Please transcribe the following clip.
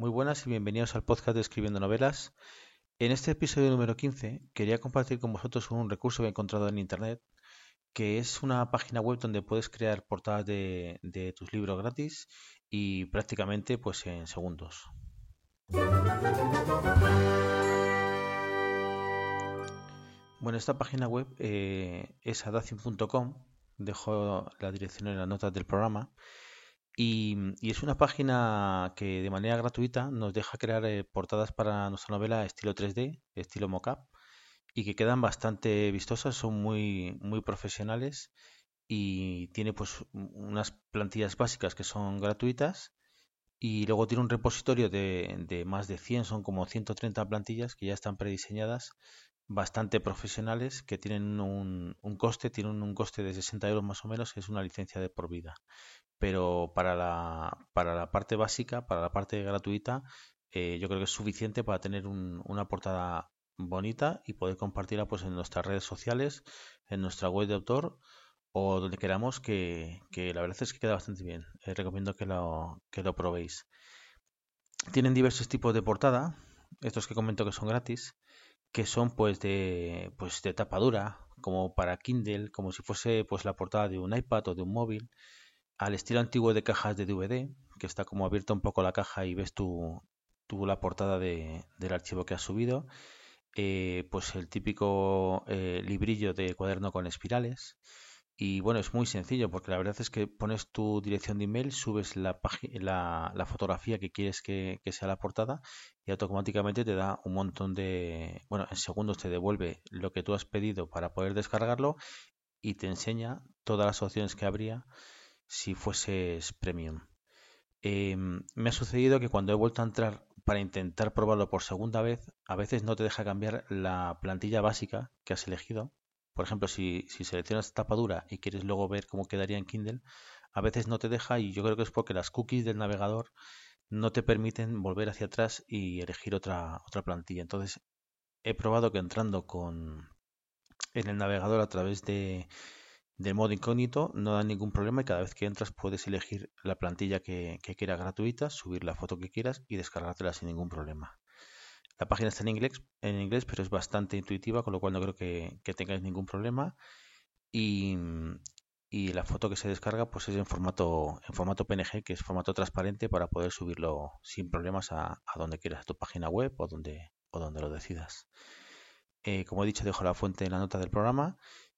Muy buenas y bienvenidos al podcast de Escribiendo Novelas. En este episodio número 15 quería compartir con vosotros un recurso que he encontrado en Internet, que es una página web donde puedes crear portadas de, tus libros gratis y prácticamente pues en segundos. Bueno, esta página web eh, es adacin.com, dejo la dirección en las notas del programa y, es una página que de manera gratuita nos deja crear eh, portadas para nuestra novela estilo 3D, estilo mockup, y que quedan bastante vistosas, son muy, muy profesionales y tiene pues unas plantillas básicas que son gratuitas y luego tiene un repositorio de, de más de 100, son como 130 plantillas que ya están prediseñadas bastante profesionales que tienen un, un, coste, tienen un coste de 60 euros más o menos, es una licencia de por vida pero para la, para la parte básica, para la parte gratuita, eh, yo creo que es suficiente para tener una portada bonita y poder compartirla pues en nuestras redes sociales, en nuestra web de autor o donde queramos que, la verdad es que queda bastante bien. Eh, recomiendo que lo, que lo probéis. Tienen diversos tipos de portada, estos que comento que son gratis, que son pues de pues de tapa dura, como para Kindle, como si fuese pues la portada de un iPad o de un móvil al estilo antiguo de cajas de DVD, que está como abierta un poco la caja y ves tu, la portada de, del archivo que has subido. Eh, pues el típico eh, librillo de cuaderno con espirales. Y bueno, es muy sencillo porque la verdad es que pones tu dirección de email, subes la, la, la fotografía que quieres que, que, sea la portada y automáticamente te da un montón de... Bueno, en segundos te devuelve lo que tú has pedido para poder descargarlo y te enseña todas las opciones que habría si fueses premium. Em, me ha sucedido que cuando he vuelto a entrar para intentar probarlo por segunda vez, a veces no te deja cambiar la plantilla básica que has elegido. Por ejemplo, si, si seleccionas tapadura y quieres luego ver cómo quedaría en Kindle, a veces no te deja y yo creo que es porque las cookies del navegador no te permiten volver hacia atrás y elegir otra, otra plantilla. Entonces, he probado que entrando con en el navegador a través de de modo incógnito no da ningún problema y cada vez que entras puedes elegir la plantilla que, quieras gratuita, subir la foto que quieras y descargártela sin ningún problema. La página está en inglés, en inglés pero es bastante intuitiva, con lo cual no creo que, tengáis ningún problema. Y, la foto que se descarga pues es en formato, en formato PNG, que es formato transparente para poder subirlo sin problemas a, donde quieras, a tu página web o donde, o donde lo decidas. Eh, como he dicho, dejo la fuente en la nota del programa